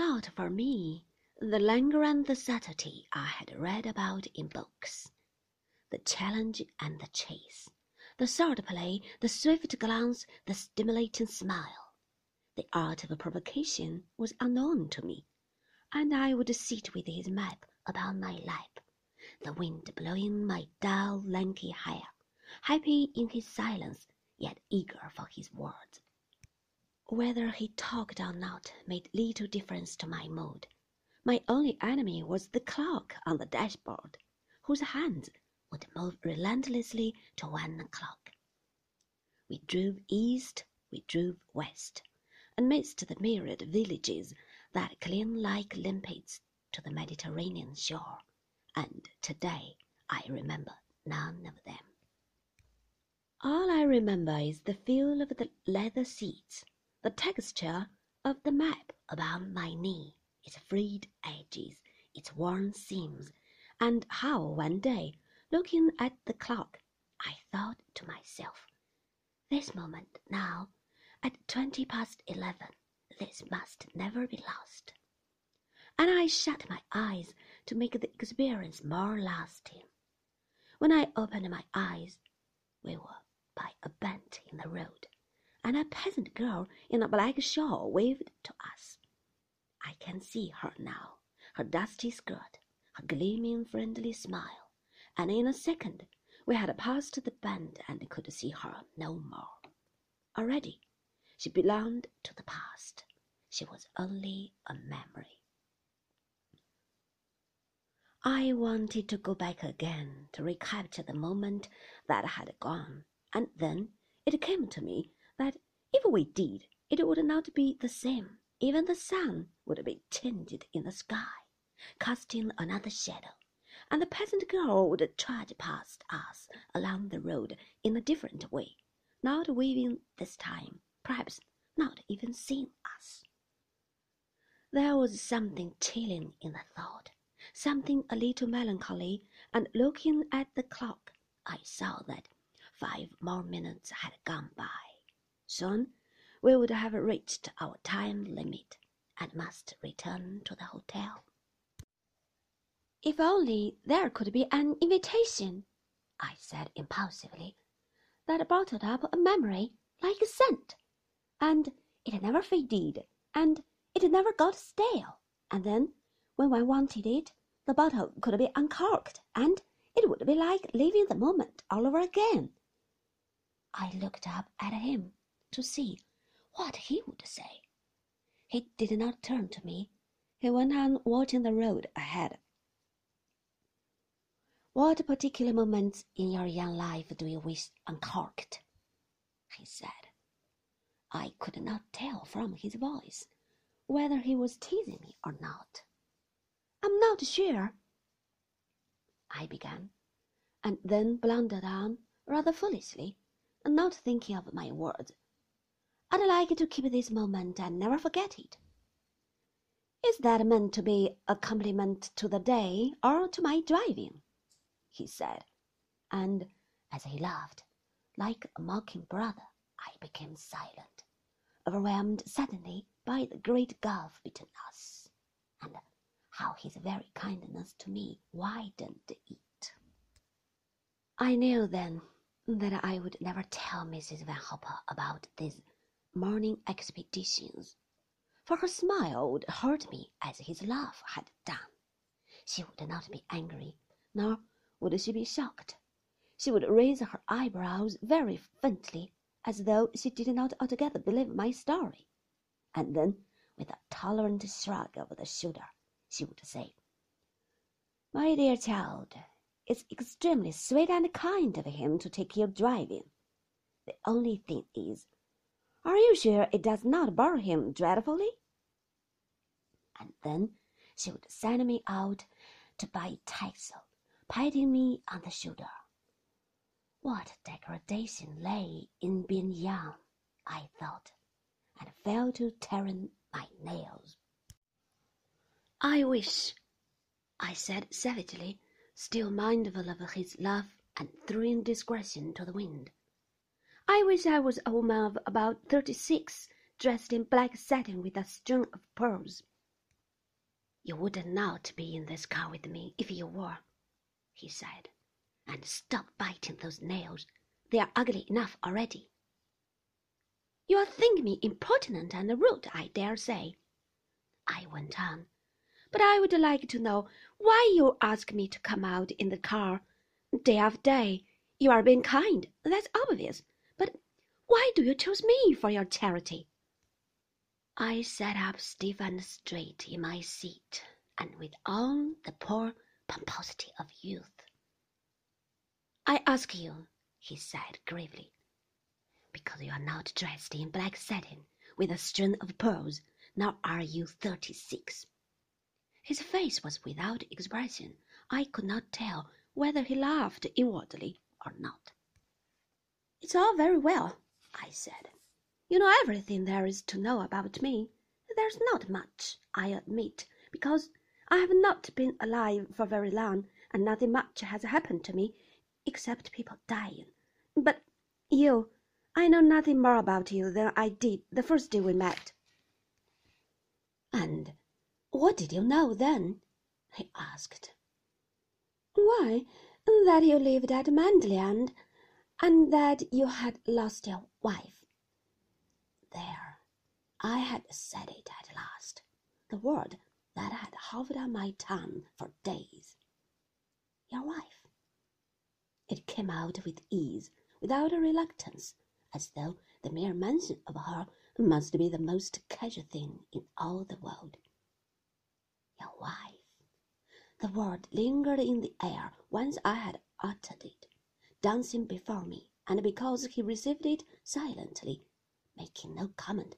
Not for me the languor and the subtlety I had read about in books, the challenge and the chase, the sword play, the swift glance, the stimulating smile. The art of provocation was unknown to me, and I would sit with his map upon my lap, the wind blowing my dull, lanky hair, happy in his silence, yet eager for his words. Whether he talked or not made little difference to my mood. My only enemy was the clock on the dashboard, whose hands would move relentlessly to one o'clock. We drove east, we drove west, amidst the myriad villages that cling like limpets to the Mediterranean shore, and today I remember none of them. All I remember is the feel of the leather seats, the texture of the map about my knee its frayed edges, its worn seams, and how one day, looking at the clock, I thought to myself, this moment now, at twenty past eleven, this must never be lost. And I shut my eyes to make the experience more lasting. When I opened my eyes, we were by a bend in the road, and a peasant girl in a black shawl waved to us. I can see her now, her dusty skirt, her gleaming friendly smile, and in a second we had passed the bend and could see her no more. Already she belonged to the past. She was only a memory. I wanted to go back again to recapture the moment that had gone, and then it came to me that if we did, it would not be the same. Even the sun would be tinted in the sky, casting another shadow, and the peasant girl would trudge past us along the road in a different way, not waving this time, perhaps not even seeing us. There was something chilling in the thought, something a little melancholy, and looking at the clock, I saw that five more minutes had gone by. Soon we would have reached our time limit and must return to the hotel. If only there could be an invitation, I said impulsively, that bottled up a memory like a scent, and it never faded, and it never got stale, and then when one wanted it, the bottle could be uncorked, and it would be like living the moment all over again. I looked up at him to see what he would say. He did not turn to me. He went on watching the road ahead. What particular moments in your young life do you wish uncorked? he said. I could not tell from his voice whether he was teasing me or not. I'm not sure, I began, and then blundered on rather foolishly, not thinking of my words. I'd like to keep this moment and never forget it. Is that meant to be a compliment to the day or to my driving? he said, and as he laughed, like a mocking brother, I became silent, overwhelmed suddenly by the great gulf between us, and how his very kindness to me widened it. I knew then that I would never tell Mrs. Van Hopper about this morning expeditions, for her smile would hurt me as his laugh had done. She would not be angry, nor would she be shocked. She would raise her eyebrows very faintly, as though she did not altogether believe my story, and then, with a tolerant shrug of the shoulder, she would say, My dear child, it's extremely sweet and kind of him to take you driving. The only thing is, are you sure it does not bore him dreadfully? And then she would send me out to buy taxel, patting me on the shoulder. What degradation lay in being young, I thought, and fell to tearing my nails. I wish, I said savagely, still mindful of his love and throwing discretion to the wind. I wish I was a woman of about thirty-six, dressed in black satin with a string of pearls. You would not be in this car with me if you were, he said. And stop biting those nails. They are ugly enough already. You'll think me impertinent and rude, I dare say. I went on. But I would like to know why you ask me to come out in the car day after day. You are being kind, that's obvious. But why do you choose me for your charity? I sat up stiff and straight in my seat, and with all the poor pomposity of youth. I ask you, he said gravely, because you are not dressed in black satin with a string of pearls, nor are you thirty-six. His face was without expression. I could not tell whether he laughed inwardly or not. It's all very well, I said. You know everything there is to know about me. There's not much, I admit, because I have not been alive for very long, and nothing much has happened to me, except people dying. But you, I know nothing more about you than I did the first day we met. And what did you know then? he asked. Why, that you lived at Manderley and, and that you had lost your wife. There, I had said it at last, the word that had hovered on my tongue for days. Your wife. It came out with ease, without a reluctance, as though the mere mention of her must be the most casual thing in all the world. Your wife. The word lingered in the air once I had uttered it, dancing before me, and because he received it silently making no comment,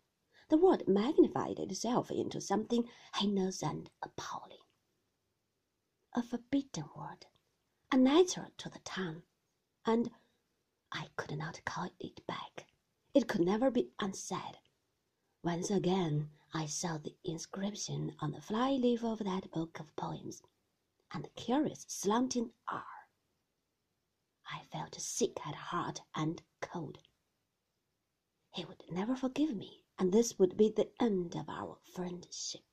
the word magnified itself into something heinous and appalling. A forbidden word, unnatural to the tongue, and I could not call it back. It could never be unsaid. Once again I saw the inscription on the fly leaf of that book of poems, and the curious slanting R. I felt sick at heart and cold. He would never forgive me, and this would be the end of our friendship.